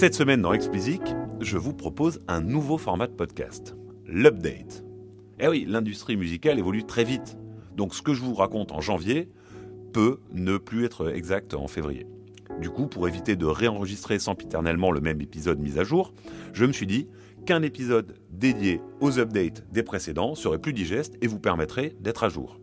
Cette semaine dans Explicit, je vous propose un nouveau format de podcast, l'update. Eh oui, l'industrie musicale évolue très vite, donc ce que je vous raconte en janvier peut ne plus être exact en février. Du coup, pour éviter de réenregistrer sempiternellement le même épisode mis à jour, je me suis dit qu'un épisode dédié aux updates des précédents serait plus digeste et vous permettrait d'être à jour.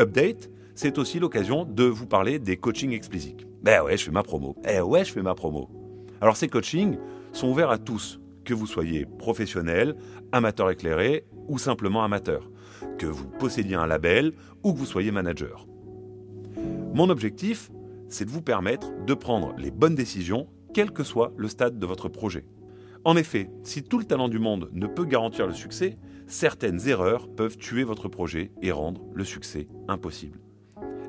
Update, c'est aussi l'occasion de vous parler des coachings explicites. Ben ouais, je fais ma promo. Eh ouais, je fais ma promo. Alors ces coachings sont ouverts à tous, que vous soyez professionnel, amateur éclairé ou simplement amateur, que vous possédiez un label ou que vous soyez manager. Mon objectif, c'est de vous permettre de prendre les bonnes décisions, quel que soit le stade de votre projet. En effet, si tout le talent du monde ne peut garantir le succès, certaines erreurs peuvent tuer votre projet et rendre le succès impossible.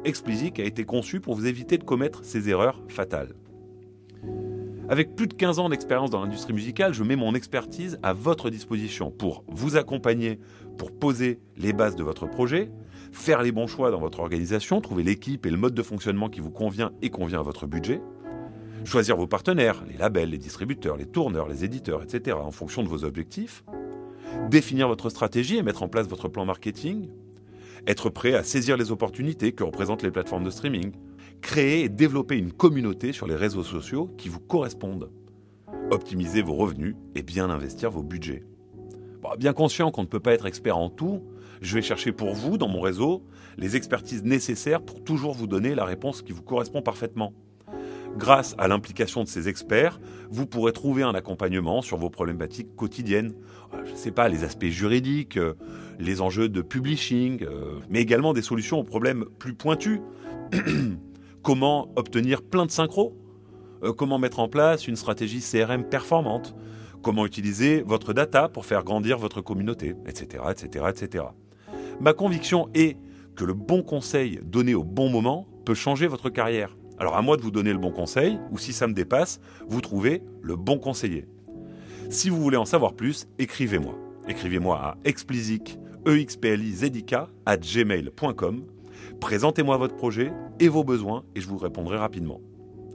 Explicit a été conçu pour vous éviter de commettre ces erreurs fatales. Avec plus de 15 ans d'expérience dans l'industrie musicale, je mets mon expertise à votre disposition pour vous accompagner, pour poser les bases de votre projet, faire les bons choix dans votre organisation, trouver l'équipe et le mode de fonctionnement qui vous convient et convient à votre budget, choisir vos partenaires, les labels, les distributeurs, les tourneurs, les éditeurs, etc., en fonction de vos objectifs, définir votre stratégie et mettre en place votre plan marketing, être prêt à saisir les opportunités que représentent les plateformes de streaming, créer et développer une communauté sur les réseaux sociaux qui vous correspondent, optimiser vos revenus et bien investir vos budgets. bien conscient qu'on ne peut pas être expert en tout, je vais chercher pour vous, dans mon réseau, les expertises nécessaires pour toujours vous donner la réponse qui vous correspond parfaitement. Grâce à l'implication de ces experts, vous pourrez trouver un accompagnement sur vos problématiques quotidiennes. Euh, je ne sais pas, les aspects juridiques, euh, les enjeux de publishing, euh, mais également des solutions aux problèmes plus pointus. comment obtenir plein de synchros Comment mettre en place une stratégie CRM performante Comment utiliser votre data pour faire grandir votre communauté, etc., etc., etc. Ma conviction est que le bon conseil donné au bon moment peut changer votre carrière. Alors à moi de vous donner le bon conseil, ou si ça me dépasse, vous trouvez le bon conseiller. Si vous voulez en savoir plus, écrivez-moi. Écrivez-moi à explicit, e à gmail.com. Présentez-moi votre projet et vos besoins et je vous répondrai rapidement.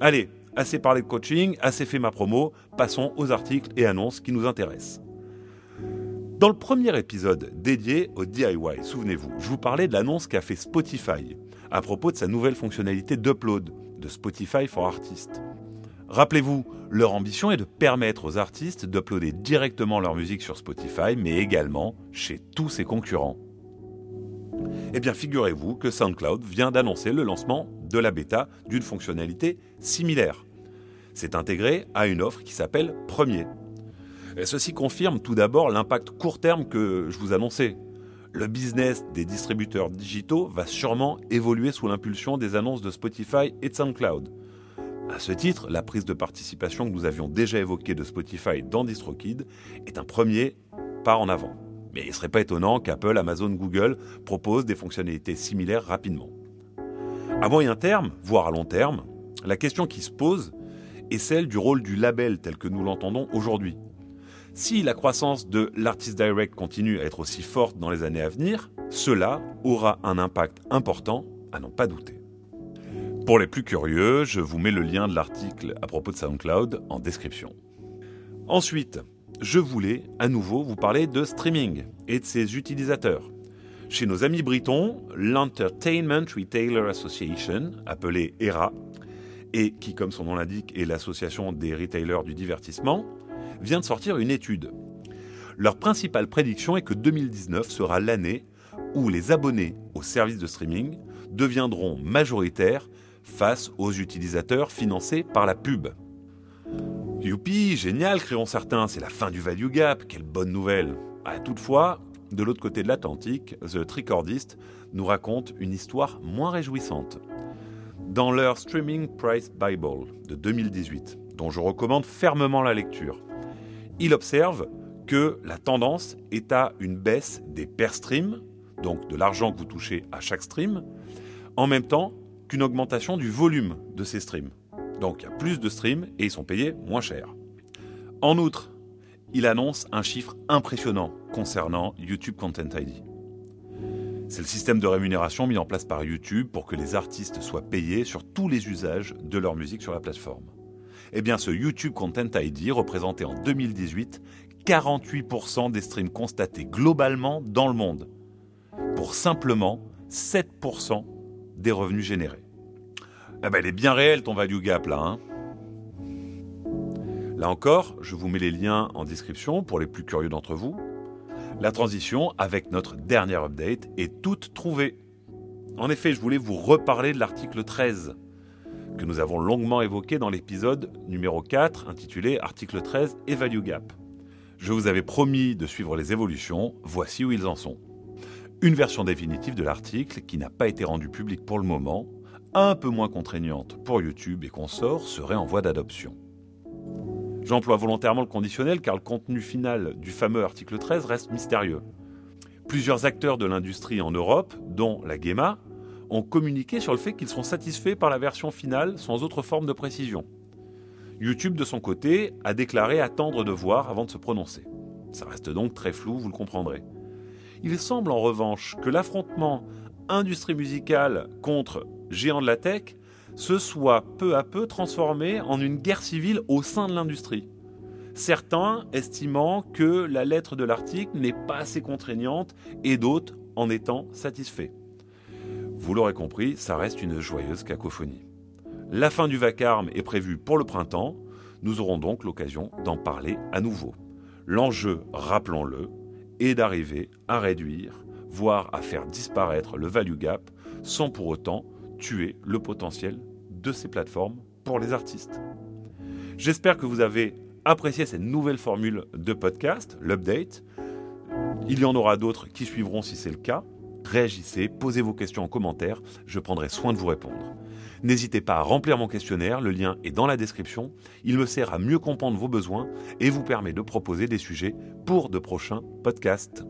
Allez, assez parlé de coaching, assez fait ma promo, passons aux articles et annonces qui nous intéressent. Dans le premier épisode dédié au DIY, souvenez-vous, je vous parlais de l'annonce qu'a fait Spotify à propos de sa nouvelle fonctionnalité d'upload de Spotify for Artists. Rappelez-vous, leur ambition est de permettre aux artistes d'uploader directement leur musique sur Spotify, mais également chez tous ses concurrents. Eh bien, figurez-vous que SoundCloud vient d'annoncer le lancement de la bêta d'une fonctionnalité similaire. C'est intégré à une offre qui s'appelle Premier, Ceci confirme tout d'abord l'impact court terme que je vous annonçais. Le business des distributeurs digitaux va sûrement évoluer sous l'impulsion des annonces de Spotify et de SoundCloud. À ce titre, la prise de participation que nous avions déjà évoquée de Spotify dans DistroKid est un premier pas en avant. Mais il ne serait pas étonnant qu'Apple, Amazon, Google proposent des fonctionnalités similaires rapidement. À moyen terme, voire à long terme, la question qui se pose est celle du rôle du label tel que nous l'entendons aujourd'hui. Si la croissance de l'Artist Direct continue à être aussi forte dans les années à venir, cela aura un impact important à n'en pas douter. Pour les plus curieux, je vous mets le lien de l'article à propos de SoundCloud en description. Ensuite, je voulais à nouveau vous parler de streaming et de ses utilisateurs. Chez nos amis britons, l'Entertainment Retailer Association, appelée ERA, et qui, comme son nom l'indique, est l'association des retailers du divertissement, vient de sortir une étude. Leur principale prédiction est que 2019 sera l'année où les abonnés aux services de streaming deviendront majoritaires face aux utilisateurs financés par la pub. Youpi, génial, crieront certains, c'est la fin du value gap, quelle bonne nouvelle. Ah, toutefois, de l'autre côté de l'Atlantique, The Tricordist nous raconte une histoire moins réjouissante. Dans leur Streaming Price Bible de 2018, dont je recommande fermement la lecture, il observe que la tendance est à une baisse des per stream, donc de l'argent que vous touchez à chaque stream, en même temps qu'une augmentation du volume de ces streams. Donc il y a plus de streams et ils sont payés moins cher. En outre, il annonce un chiffre impressionnant concernant YouTube Content ID. C'est le système de rémunération mis en place par YouTube pour que les artistes soient payés sur tous les usages de leur musique sur la plateforme. Eh bien, ce YouTube Content ID représentait en 2018 48% des streams constatés globalement dans le monde, pour simplement 7% des revenus générés. Eh ben, elle est bien réelle ton value gap là. Hein là encore, je vous mets les liens en description pour les plus curieux d'entre vous. La transition avec notre dernière update est toute trouvée. En effet, je voulais vous reparler de l'article 13 que nous avons longuement évoqué dans l'épisode numéro 4 intitulé Article 13 et Value Gap. Je vous avais promis de suivre les évolutions, voici où ils en sont. Une version définitive de l'article qui n'a pas été rendue publique pour le moment, un peu moins contraignante pour YouTube et consorts, serait en voie d'adoption. J'emploie volontairement le conditionnel car le contenu final du fameux article 13 reste mystérieux. Plusieurs acteurs de l'industrie en Europe, dont la GEMA, ont communiqué sur le fait qu'ils sont satisfaits par la version finale sans autre forme de précision. YouTube, de son côté, a déclaré attendre de voir avant de se prononcer. Ça reste donc très flou, vous le comprendrez. Il semble en revanche que l'affrontement industrie musicale contre géants de la tech se soit peu à peu transformé en une guerre civile au sein de l'industrie. Certains estimant que la lettre de l'article n'est pas assez contraignante et d'autres en étant satisfaits. Vous l'aurez compris, ça reste une joyeuse cacophonie. La fin du vacarme est prévue pour le printemps. Nous aurons donc l'occasion d'en parler à nouveau. L'enjeu, rappelons-le, est d'arriver à réduire, voire à faire disparaître le value gap sans pour autant tuer le potentiel de ces plateformes pour les artistes. J'espère que vous avez apprécié cette nouvelle formule de podcast, l'update. Il y en aura d'autres qui suivront si c'est le cas. Réagissez, posez vos questions en commentaire, je prendrai soin de vous répondre. N'hésitez pas à remplir mon questionnaire, le lien est dans la description. Il me sert à mieux comprendre vos besoins et vous permet de proposer des sujets pour de prochains podcasts.